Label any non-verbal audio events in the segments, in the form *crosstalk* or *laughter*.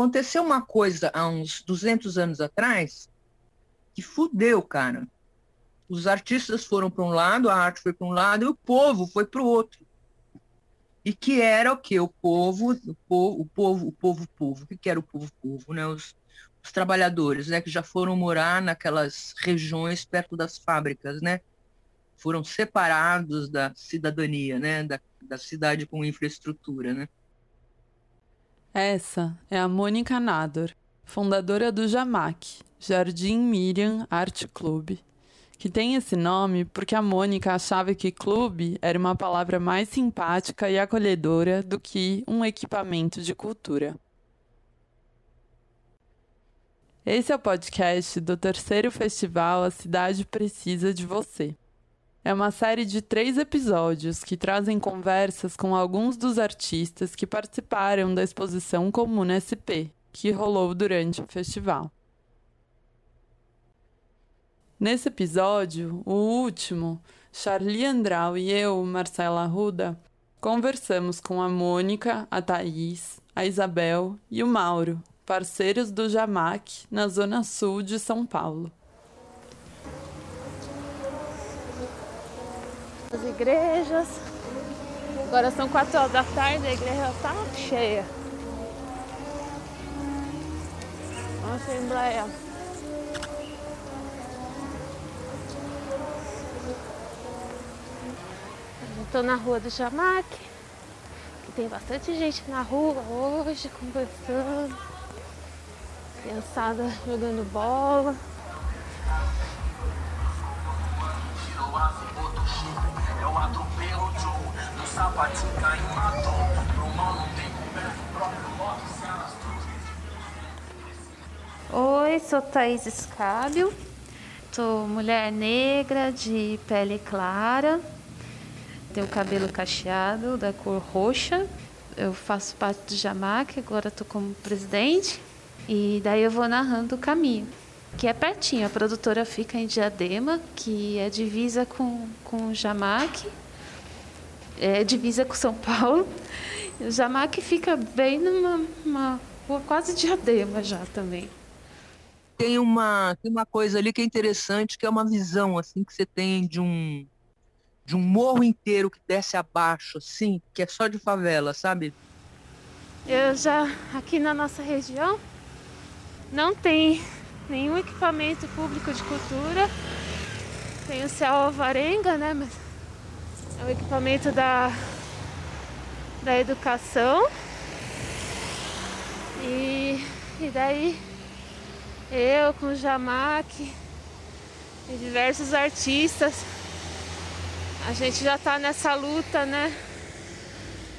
aconteceu uma coisa há uns 200 anos atrás que fudeu, cara. Os artistas foram para um lado, a arte foi para um lado e o povo foi para o outro. E que era o que? O povo, o povo, o povo, o povo, o povo. O que era o povo, povo, né? Os, os trabalhadores, né? Que já foram morar naquelas regiões perto das fábricas, né? Foram separados da cidadania, né? Da, da cidade com infraestrutura, né? Essa é a Mônica Nador, fundadora do Jamac, Jardim Miriam Arte Clube, que tem esse nome porque a Mônica achava que clube era uma palavra mais simpática e acolhedora do que um equipamento de cultura. Esse é o podcast do terceiro festival A Cidade Precisa de Você. É uma série de três episódios que trazem conversas com alguns dos artistas que participaram da exposição Comuna SP, que rolou durante o festival. Nesse episódio, o último, Charlie Andral e eu, Marcela Arruda, conversamos com a Mônica, a Thaís, a Isabel e o Mauro, parceiros do Jamac, na zona sul de São Paulo. As igrejas. Agora são quatro horas da tarde, a igreja está cheia. Uma assembleia. Estou na rua do Jamac, que tem bastante gente na rua hoje, conversando. Criançada jogando bola. Oi, sou Thaís Escábio, sou mulher negra de pele clara, tenho cabelo cacheado da cor roxa. Eu faço parte do Jamac, agora estou como presidente. E daí eu vou narrando o caminho, que é pertinho. A produtora fica em Diadema, que é divisa com, com o Jamac é, divisa com São Paulo. O Jamac fica bem numa rua quase diadema já também. Tem uma, tem uma coisa ali que é interessante, que é uma visão assim que você tem de um de um morro inteiro que desce abaixo, assim, que é só de favela, sabe? Eu já aqui na nossa região não tem nenhum equipamento público de cultura. Tem o céu alvarenga, né? Mas é o equipamento da, da educação. E, e daí eu com o Jamac e diversos artistas, a gente já está nessa luta, né?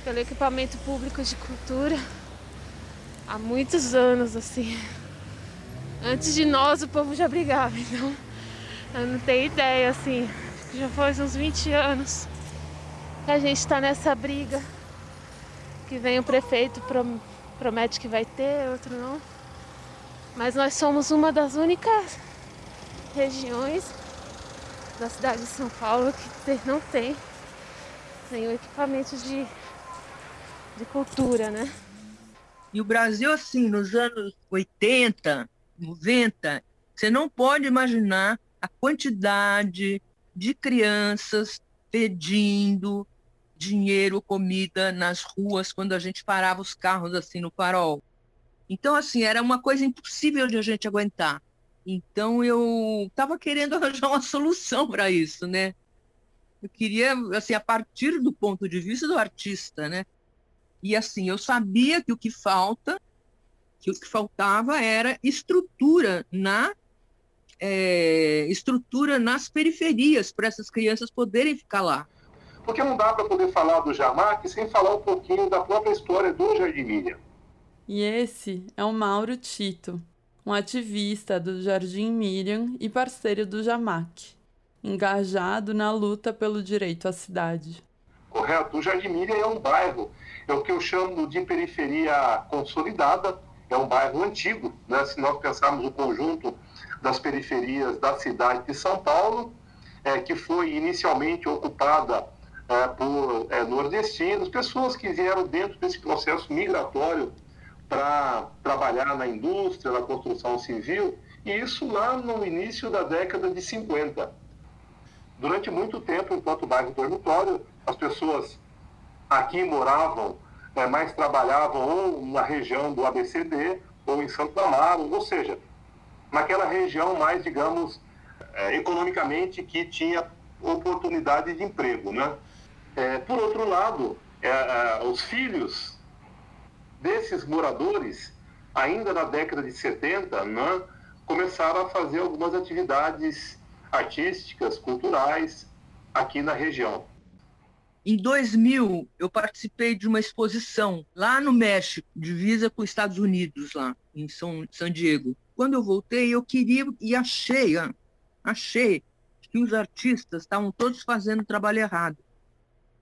Pelo equipamento público de cultura há muitos anos, assim. Antes de nós o povo já brigava, *laughs* então eu não tenho ideia, assim. Já faz uns 20 anos a gente está nessa briga. Que vem o prefeito, promete que vai ter, outro não. Mas nós somos uma das únicas regiões da cidade de São Paulo que não tem nenhum equipamento de, de cultura, né? E o Brasil, assim, nos anos 80, 90, você não pode imaginar a quantidade de crianças pedindo dinheiro, comida nas ruas quando a gente parava os carros assim no farol. Então, assim, era uma coisa impossível de a gente aguentar. Então, eu estava querendo *laughs* arranjar uma solução para isso, né? Eu queria, assim, a partir do ponto de vista do artista, né? E, assim, eu sabia que o que falta, que o que faltava era estrutura na é, estrutura nas periferias para essas crianças poderem ficar lá. Porque não dá para poder falar do Jamac sem falar um pouquinho da própria história do Jardim Miriam. E esse é o Mauro Tito, um ativista do Jardim Miriam e parceiro do Jamac, engajado na luta pelo direito à cidade. Correto. O Jardim Miriam é um bairro, é o que eu chamo de periferia consolidada, é um bairro antigo, né? se nós pensarmos o conjunto das periferias da cidade de São Paulo, é, que foi inicialmente ocupada é, por é, nordestinos, pessoas que vieram dentro desse processo migratório para trabalhar na indústria, na construção civil, e isso lá no início da década de 50. Durante muito tempo, enquanto bairro dormitório, as pessoas aqui moravam, é, mais trabalhavam ou na região do ABCD ou em Santo Amaro, ou seja, naquela região mais, digamos, é, economicamente que tinha oportunidade de emprego, né? É, por outro lado, é, é, os filhos desses moradores, ainda na década de 70, né, começaram a fazer algumas atividades artísticas, culturais aqui na região. Em 2000, eu participei de uma exposição lá no México, divisa com os Estados Unidos, lá em São, San Diego. Quando eu voltei, eu queria e achei, achei que os artistas estavam todos fazendo trabalho errado.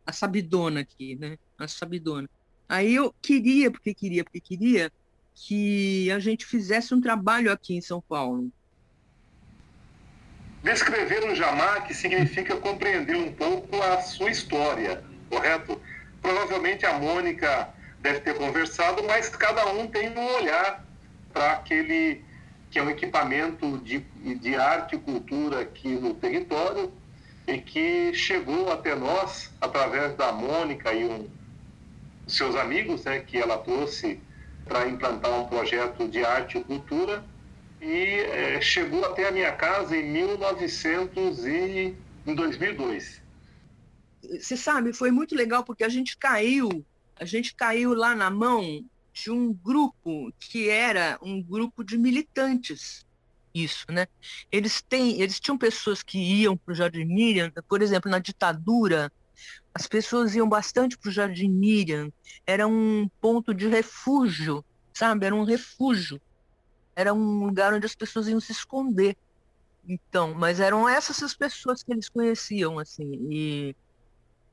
A sabidona aqui, né? A sabidona. Aí eu queria, porque queria, porque queria, que a gente fizesse um trabalho aqui em São Paulo. Descrever um Jamaque significa compreender um pouco a sua história, correto? Provavelmente a Mônica deve ter conversado, mas cada um tem um olhar para aquele que é um equipamento de, de arte e cultura aqui no território e que chegou até nós através da Mônica e um, seus amigos, né, que ela trouxe para implantar um projeto de arte e cultura e é, chegou até a minha casa em 1900 e em 2002. Você sabe, foi muito legal porque a gente caiu, a gente caiu lá na mão de um grupo que era um grupo de militantes. Isso, né? Eles têm, eles tinham pessoas que iam para o Jardim Miriam, por exemplo, na ditadura, as pessoas iam bastante para o Jardim Miriam, era um ponto de refúgio, sabe? Era um refúgio. Era um lugar onde as pessoas iam se esconder. Então, mas eram essas as pessoas que eles conheciam, assim, e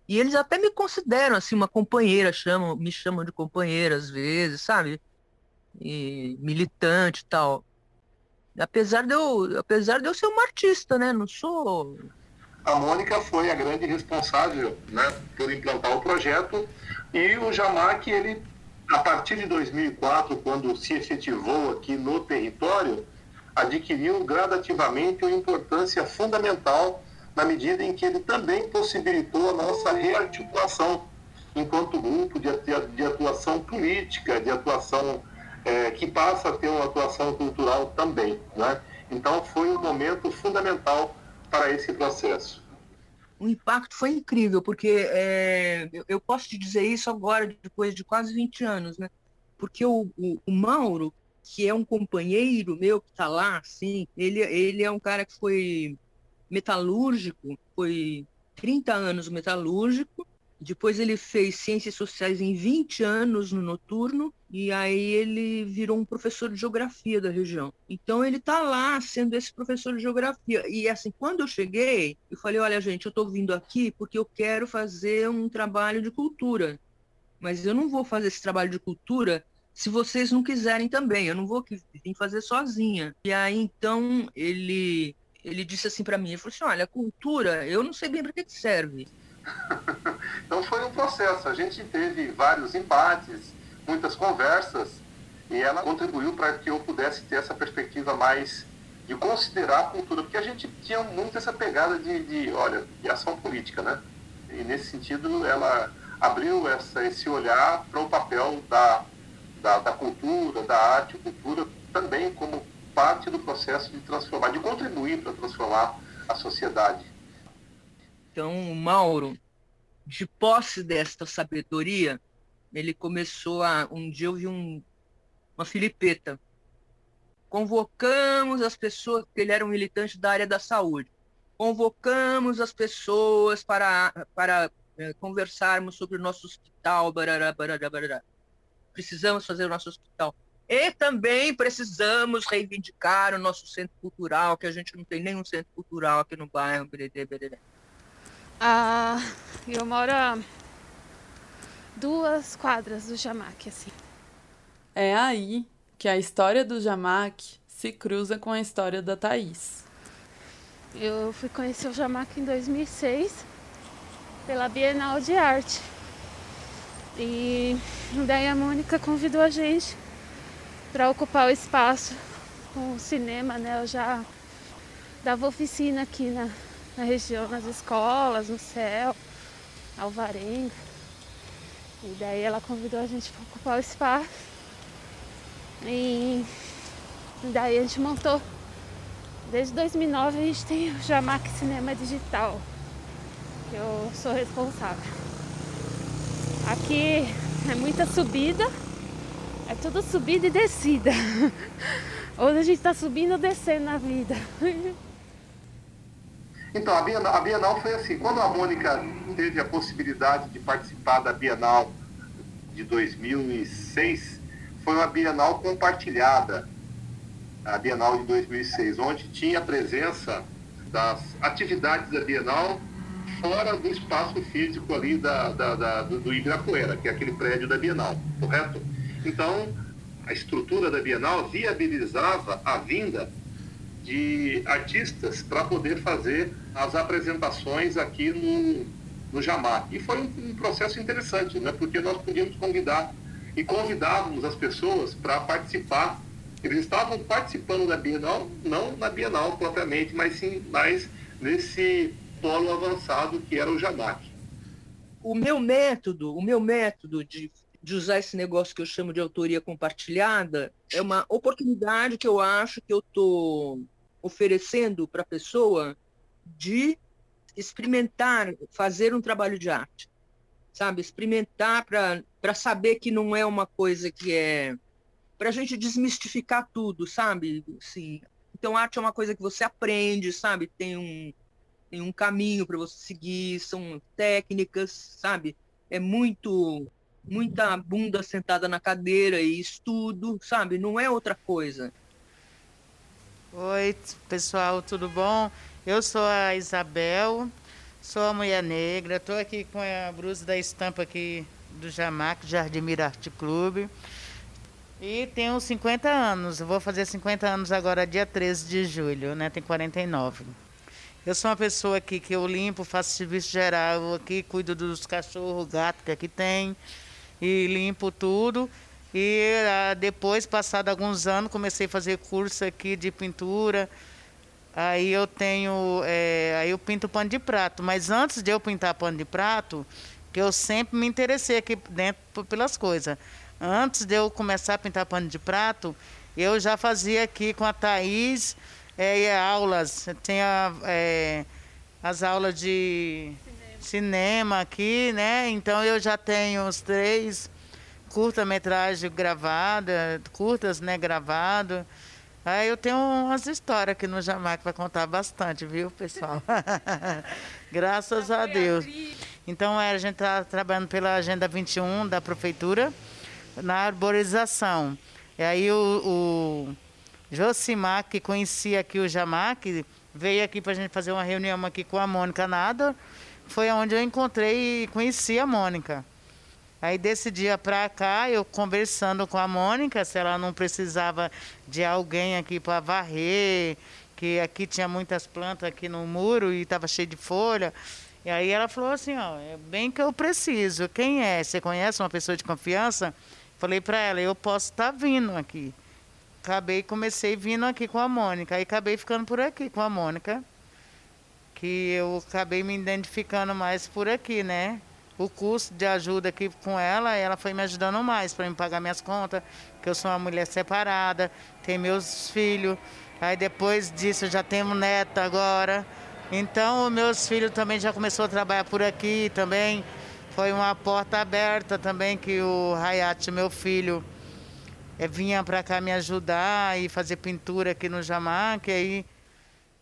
e eles até me consideram assim uma companheira, chamam, me chamam de companheira às vezes, sabe? E militante e tal. Apesar de eu, apesar de eu ser uma artista, né? Não sou a Mônica foi a grande responsável né, por implantar o projeto e o Jamac, ele, a partir de 2004, quando se efetivou aqui no território, adquiriu gradativamente uma importância fundamental na medida em que ele também possibilitou a nossa rearticulação enquanto grupo de, atuação política, de atuação é, que passa a ter uma atuação cultural também. Né? Então foi um momento fundamental para esse processo. O impacto foi incrível, porque é, eu posso te dizer isso agora, depois de quase 20 anos, né? Porque o, o, o Mauro, que é um companheiro meu que está lá, assim, ele, ele é um cara que foi metalúrgico, foi 30 anos metalúrgico, depois ele fez ciências sociais em 20 anos no noturno e aí ele virou um professor de geografia da região. Então ele está lá sendo esse professor de geografia. E assim, quando eu cheguei, eu falei, olha gente, eu estou vindo aqui porque eu quero fazer um trabalho de cultura. Mas eu não vou fazer esse trabalho de cultura se vocês não quiserem também. Eu não vou vir fazer sozinha. E aí então ele ele disse assim para mim, ele falou assim, olha, cultura, eu não sei bem para que serve. Então foi um processo. A gente teve vários embates, muitas conversas, e ela contribuiu para que eu pudesse ter essa perspectiva mais de considerar a cultura, porque a gente tinha muito essa pegada de, de olha, de ação política, né? E nesse sentido, ela abriu essa, esse olhar para o papel da, da, da cultura, da arte, cultura, também como parte do processo de transformar, de contribuir para transformar a sociedade. Então, Mauro, de posse desta sabedoria, ele começou a. Um dia eu vi um, uma filipeta. Convocamos as pessoas, porque ele era um militante da área da saúde. Convocamos as pessoas para, para é, conversarmos sobre o nosso hospital. Barará, barará, barará. Precisamos fazer o nosso hospital. E também precisamos reivindicar o nosso centro cultural, que a gente não tem nenhum centro cultural aqui no bairro. Ah, eu moro a duas quadras do Jamac, assim. É aí que a história do Jamac se cruza com a história da Thaís. Eu fui conhecer o Jamac em 2006 pela Bienal de Arte. E daí a Mônica convidou a gente para ocupar o espaço com o cinema, né? Eu já dava oficina aqui na, na região, nas escolas, no céu, Alvarenga. E daí ela convidou a gente para ocupar o espaço. E daí a gente montou. Desde 2009 a gente tem o Jamac Cinema Digital, que eu sou responsável. Aqui é muita subida, é tudo subida e descida. *laughs* Hoje a gente está subindo ou descendo na vida. *laughs* Então, a Bienal, a Bienal foi assim, quando a Mônica teve a possibilidade de participar da Bienal de 2006, foi uma Bienal compartilhada, a Bienal de 2006, onde tinha a presença das atividades da Bienal fora do espaço físico ali da, da, da do, Ibirapuera, que é aquele prédio da Bienal, correto? Então, a estrutura da Bienal viabilizava a vinda de artistas para poder fazer as apresentações aqui no, no Jamar. E foi um, um, processo interessante, né? porque nós podíamos convidar e convidávamos as pessoas para participar. Eles estavam participando da Bienal, não na Bienal propriamente, mas sim mais nesse polo avançado que era o Jamac. O meu método, o meu método de, de usar esse negócio que eu chamo de autoria compartilhada é uma oportunidade que eu acho que eu estou oferecendo para a pessoa de experimentar, fazer um trabalho de arte, sabe? Experimentar para saber que não é uma coisa que é. para a gente desmistificar tudo, sabe? Assim, então, arte é uma coisa que você aprende, sabe? Tem um, tem um caminho para você seguir, são técnicas, sabe? É muito muita bunda sentada na cadeira e estudo, sabe? Não é outra coisa. Oi, pessoal, tudo bom? Eu sou a Isabel, sou a mulher negra, estou aqui com a blusa da estampa aqui do Jamac, Jardim Mirarte Clube. E tenho 50 anos, vou fazer 50 anos agora dia 13 de julho, né? Tem 49. Eu sou uma pessoa aqui que eu limpo, faço serviço geral aqui, cuido dos cachorros, gato que aqui tem, e limpo tudo. E ah, depois, passado alguns anos, comecei a fazer curso aqui de pintura. Aí eu tenho, é, aí eu pinto pano de prato. Mas antes de eu pintar pano de prato, que eu sempre me interessei aqui dentro pelas coisas. Antes de eu começar a pintar pano de prato, eu já fazia aqui com a Thaís é, aulas. Tinha é, as aulas de cinema. cinema aqui, né? Então eu já tenho os três curta-metragem gravada, curtas, né, gravado. Aí eu tenho umas histórias aqui no Jamaica para contar bastante, viu, pessoal? *laughs* Graças a Deus. Então, é, a gente está trabalhando pela Agenda 21 da Prefeitura na arborização. E aí o, o Josimar, que conhecia aqui o Jamac, veio aqui para a gente fazer uma reunião aqui com a Mônica Nada. Foi onde eu encontrei e conheci a Mônica. Aí desse dia para cá, eu conversando com a Mônica, se ela não precisava de alguém aqui para varrer, que aqui tinha muitas plantas aqui no muro e estava cheio de folha. E aí ela falou assim, ó, é bem que eu preciso. Quem é? Você conhece uma pessoa de confiança? Falei para ela, eu posso estar tá vindo aqui. Acabei, comecei vindo aqui com a Mônica. Aí acabei ficando por aqui com a Mônica. Que eu acabei me identificando mais por aqui, né? O custo de ajuda aqui com ela, ela foi me ajudando mais para me pagar minhas contas, que eu sou uma mulher separada, tenho meus filhos. Aí depois disso eu já tenho neta agora. Então, meus filhos também já começou a trabalhar por aqui também. Foi uma porta aberta também que o Hayat, meu filho, é, vinha para cá me ajudar e fazer pintura aqui no Jamaica. aí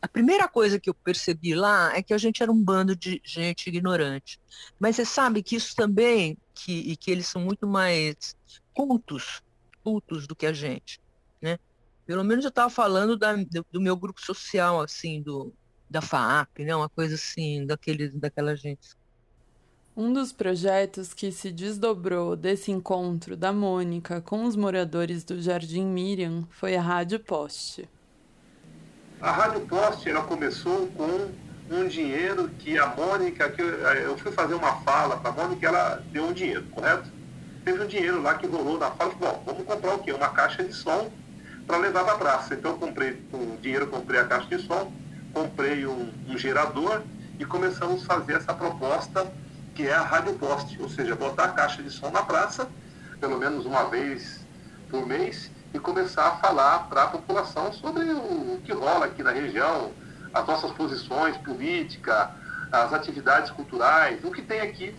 a primeira coisa que eu percebi lá é que a gente era um bando de gente ignorante. Mas você sabe que isso também, que, e que eles são muito mais cultos, cultos do que a gente, né? Pelo menos eu estava falando da, do, do, meu grupo social, assim, do, da FAAP, né? Uma coisa assim, daquele, daquela gente. Um dos projetos que se desdobrou desse encontro da Mônica com os moradores do Jardim Miriam foi a Rádio Poste. A Rádio Poste ela começou com um dinheiro que a Mônica, que eu, eu fui fazer uma fala para a Mônica, ela deu um dinheiro, correto? teve um dinheiro lá que rolou na fala, bom, vamos comprar o quê? Uma caixa de som para levar para a praça. Então eu comprei, com o dinheiro comprei a caixa de som, comprei um, um gerador e começamos a fazer essa proposta que é a rádio poste, ou seja, botar a caixa de som na praça, pelo menos uma vez por mês, e começar a falar para a população sobre o que rola aqui na região, as nossas posições políticas, as atividades culturais, o que tem aqui.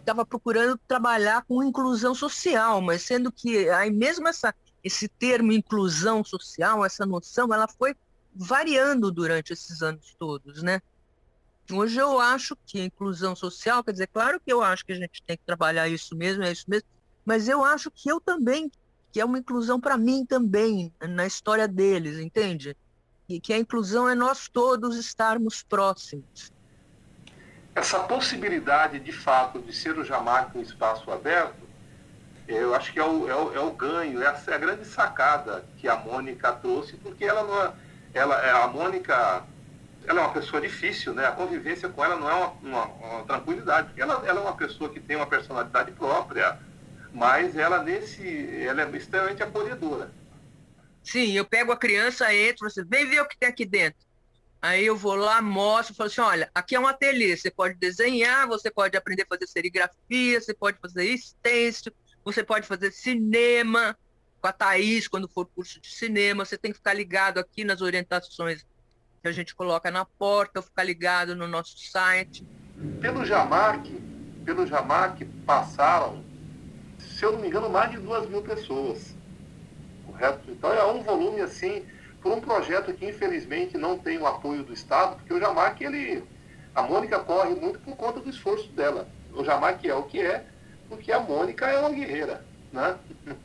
Estava procurando trabalhar com inclusão social, mas sendo que aí mesmo essa, esse termo inclusão social, essa noção, ela foi variando durante esses anos todos, né? Hoje eu acho que inclusão social, quer dizer, claro que eu acho que a gente tem que trabalhar isso mesmo, é isso mesmo, mas eu acho que eu também, que é uma inclusão para mim também, na história deles, entende? E que a inclusão é nós todos estarmos próximos. Essa possibilidade, de fato, de ser o Jamac um espaço aberto, eu acho que é o, é o, é o ganho, é a grande sacada que a Mônica trouxe, porque ela não é, ela, é, a Mônica ela é uma pessoa difícil, né? A convivência com ela não é uma, uma, uma tranquilidade. Ela, ela é uma pessoa que tem uma personalidade própria, mas ela nesse, ela é extremamente acolhedora. Sim, eu pego a criança, entro, você vem ver o que tem aqui dentro. Aí eu vou lá, mostro, falo assim, olha, aqui é um ateliê, você pode desenhar, você pode aprender a fazer serigrafia, você pode fazer stencil, você pode fazer cinema com a Thaís, quando for curso de cinema, você tem que ficar ligado aqui nas orientações que a gente coloca na porta, ou ficar ligado no nosso site. Pelo Jamac, pelo Jamac passaram, se eu não me engano, mais de duas mil pessoas. Correto? Então é um volume assim, por um projeto que infelizmente não tem o apoio do Estado, porque o Jamac, ele. A Mônica corre muito por conta do esforço dela. O Jamac é o que é, porque a Mônica é uma guerreira, né? *laughs*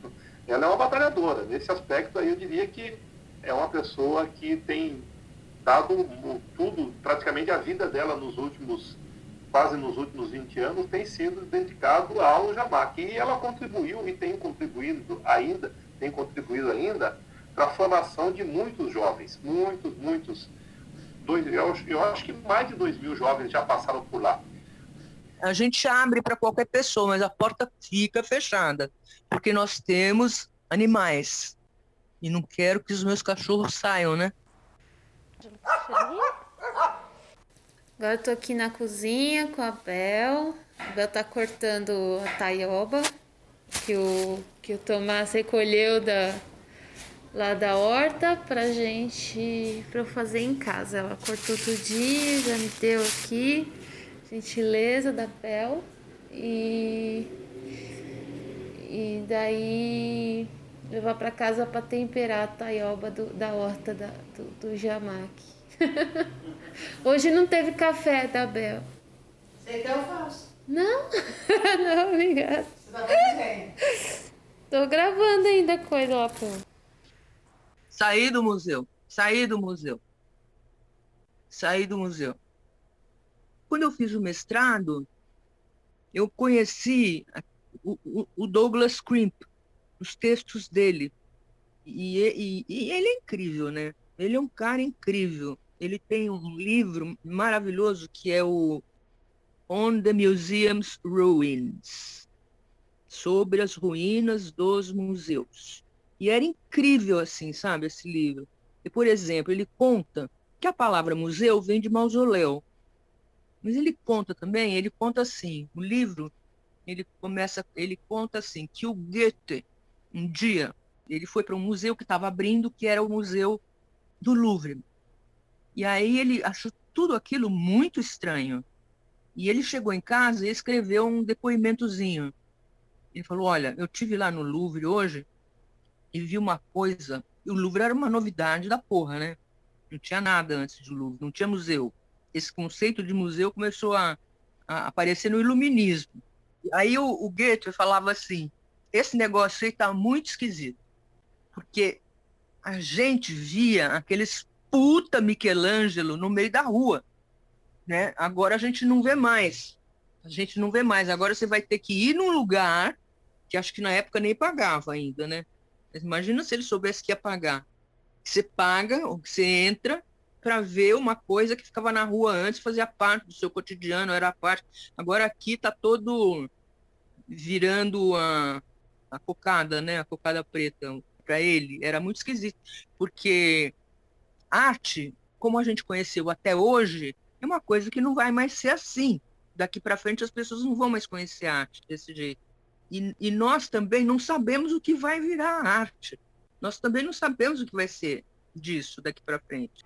Ela é uma batalhadora. Nesse aspecto aí eu diria que é uma pessoa que tem dado tudo, praticamente a vida dela nos últimos, quase nos últimos 20 anos, tem sido dedicado ao Jamac. E ela contribuiu e tem contribuído ainda, tem contribuído ainda para a formação de muitos jovens, muitos, muitos. Dois, eu, eu acho que mais de 2 mil jovens já passaram por lá. A gente abre para qualquer pessoa, mas a porta fica fechada, porque nós temos animais. E não quero que os meus cachorros saiam, né? Agora eu tô aqui na cozinha com a Bel. A Bel tá cortando a taioba que o, que o Tomás recolheu da, lá da horta pra gente pra eu fazer em casa. Ela cortou tudinho, já me deu aqui. Gentileza da Bel. E, e daí levar para casa para temperar a taioba do, da horta da, do, do Jamac. *laughs* Hoje não teve café da Bel. Sei que eu faço. Não, *laughs* não, obrigada. Você tá fazendo Tô gravando ainda coisa lá pô. Saí do museu, saí do museu. Saí do museu. Quando eu fiz o mestrado, eu conheci o, o, o Douglas Crimp, os textos dele. E, e, e, ele é incrível, né? Ele é um cara incrível. Ele tem um livro maravilhoso que é o On the Museum's Ruins sobre as ruínas dos museus. E era incrível, assim, sabe, esse livro. E, por exemplo, ele conta que a palavra museu vem de mausoléu. Mas ele conta também, ele conta assim, o livro, ele começa, ele conta assim, que o Goethe, um dia, ele foi para um museu que estava abrindo, que era o Museu do Louvre. E aí ele achou tudo aquilo muito estranho. E ele chegou em casa e escreveu um depoimentozinho. Ele falou: Olha, eu tive lá no Louvre hoje e vi uma coisa. E o Louvre era uma novidade da porra, né? Não tinha nada antes do Louvre, não tinha museu. Esse conceito de museu começou a, a aparecer no iluminismo. Aí o, o Goethe falava assim: esse negócio aí está muito esquisito. Porque a gente via aqueles puta Michelangelo no meio da rua. Né? Agora a gente não vê mais. A gente não vê mais. Agora você vai ter que ir num lugar que acho que na época nem pagava ainda, né? Mas imagina se ele soubesse que ia pagar. Você paga, ou você entra para ver uma coisa que ficava na rua antes, fazia parte do seu cotidiano, era parte. Agora aqui tá todo virando a, a cocada, né? A cocada preta para ele era muito esquisito, porque arte, como a gente conheceu até hoje, é uma coisa que não vai mais ser assim. Daqui para frente as pessoas não vão mais conhecer arte desse jeito. E, e nós também não sabemos o que vai virar arte. Nós também não sabemos o que vai ser disso daqui para frente.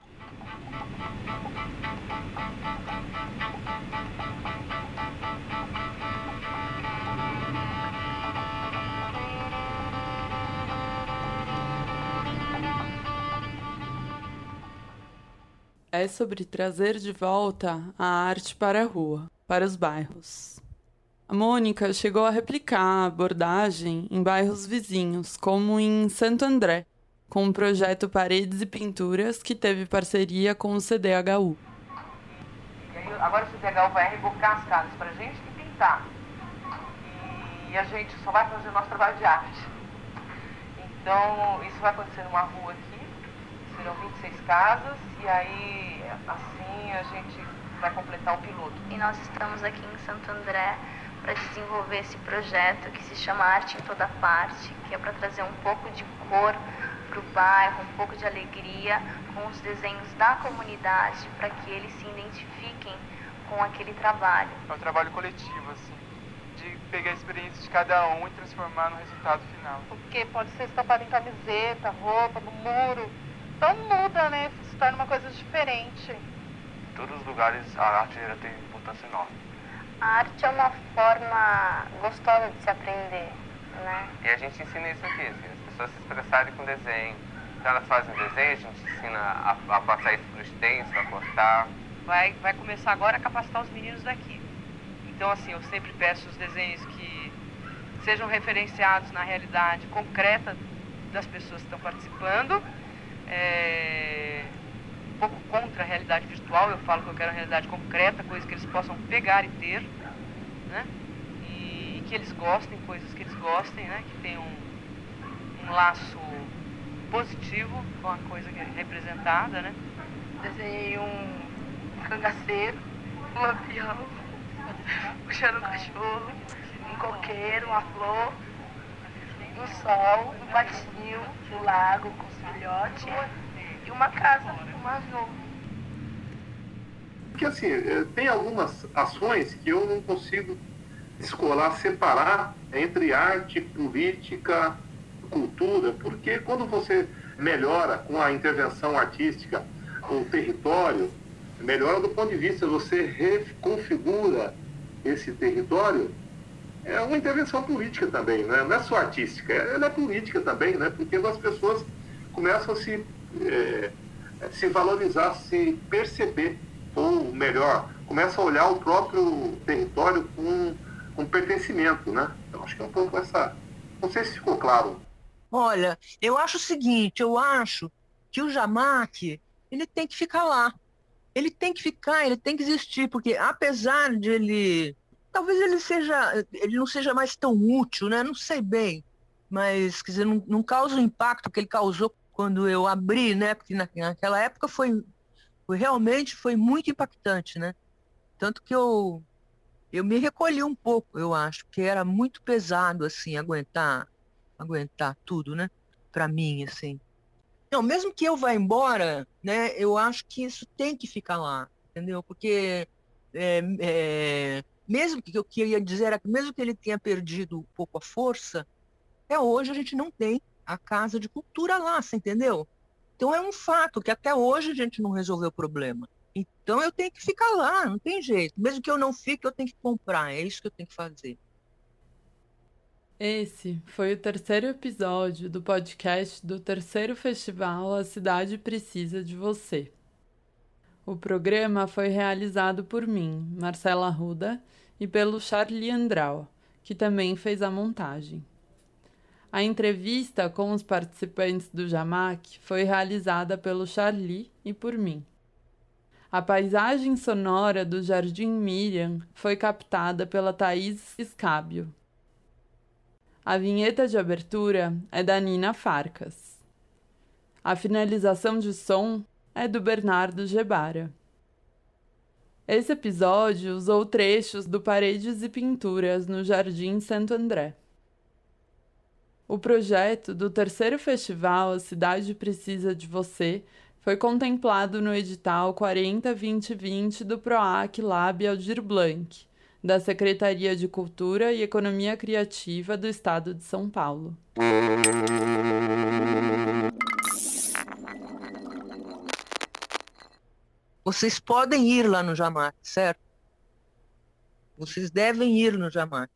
É sobre trazer de volta a arte para a rua, para os bairros. A Mônica chegou a replicar a abordagem em bairros vizinhos, como em Santo André, com o projeto Paredes e Pinturas, que teve parceria com o CDHU. E aí, agora o CDHU vai rebocar as casas para a gente e pintar. E a gente só vai fazer nosso trabalho de arte. Então, isso vai acontecer numa rua aqui, serão 26 casas e aí assim a gente vai completar o piloto. E nós estamos aqui em Santo André para desenvolver esse projeto que se chama Arte em Toda Parte, que é para trazer um pouco de cor para o bairro, um pouco de alegria com os desenhos da comunidade, para que eles se identifiquem com aquele trabalho. É um trabalho coletivo, assim, de pegar a experiência de cada um e transformar no resultado final. Porque pode ser estampado em camiseta, roupa, no muro, então muda, né? Se torna uma coisa diferente. Em todos os lugares a arte já tem importância enorme. A arte é uma forma gostosa de se aprender, né? E a gente ensina isso aqui, assim, as pessoas se expressarem com desenho. Então elas fazem desenho, a gente ensina a, a passar isso para os extenso, a cortar. Vai, vai começar agora a capacitar os meninos daqui. Então, assim, eu sempre peço os desenhos que sejam referenciados na realidade concreta das pessoas que estão participando é, um pouco contra a realidade virtual. Eu falo que eu quero uma realidade concreta, coisas que eles possam pegar e ter, né? E que eles gostem, coisas que eles gostem, né? Que tenham um, um laço positivo com a coisa é representada, né? Desenhei um cangaceiro, um lampião, *laughs* puxando um cachorro, um coqueiro, uma flor, um sol, um patinho, um lago com filhote e uma casa, uma azul. Porque assim, eh, tem algumas ações que eu não consigo descolar, separar entre arte, política, cultura, porque quando você melhora com a intervenção artística o território, melhora do ponto de vista, você reconfigura esse território, é uma intervenção política também, né? não é só artística, ela é política também, né? porque as pessoas começam a se, é, se valorizar, se perceber, ou melhor, começam a olhar o próprio território com, com pertencimento, né? Então acho que é um pouco essa. Não sei se ficou claro. Olha, eu acho o seguinte, eu acho que o Jamac, ele tem que ficar lá. Ele tem que ficar, ele tem que existir, porque apesar de ele. Talvez ele seja. ele não seja mais tão útil, né? Não sei bem. Mas, quer dizer, não, não causa o impacto que ele causou quando eu abri, né? Porque naquela época foi, foi realmente foi muito impactante, né? Tanto que eu eu me recolhi um pouco, eu acho, que era muito pesado assim aguentar aguentar tudo, né? Para mim, assim. Não, mesmo que eu vá embora, né? Eu acho que isso tem que ficar lá, entendeu? Porque é, é, mesmo que eu ia dizer era que mesmo que ele tenha perdido um pouco a força, até hoje a gente não tem a casa de cultura lá, você entendeu? Então é um fato que até hoje a gente não resolveu o problema. Então eu tenho que ficar lá, não tem jeito. Mesmo que eu não fique, eu tenho que comprar. É isso que eu tenho que fazer. Esse foi o terceiro episódio do podcast do terceiro festival A Cidade Precisa de Você. O programa foi realizado por mim, Marcela Ruda, e pelo Charlie Andral, que também fez a montagem. A entrevista com os participantes do Jamac foi realizada pelo Charlie e por mim. A paisagem sonora do Jardim Miriam foi captada pela Thaís Escábio. A vinheta de abertura é da Nina Farcas. A finalização de som é do Bernardo Gebara. Esse episódio usou trechos do Paredes e Pinturas no Jardim Santo André. O projeto do terceiro festival A Cidade Precisa de Você foi contemplado no edital 40-2020 do PROAC Lab Aldir Blanc, da Secretaria de Cultura e Economia Criativa do Estado de São Paulo. Vocês podem ir lá no Jamac, certo? Vocês devem ir no Jamac.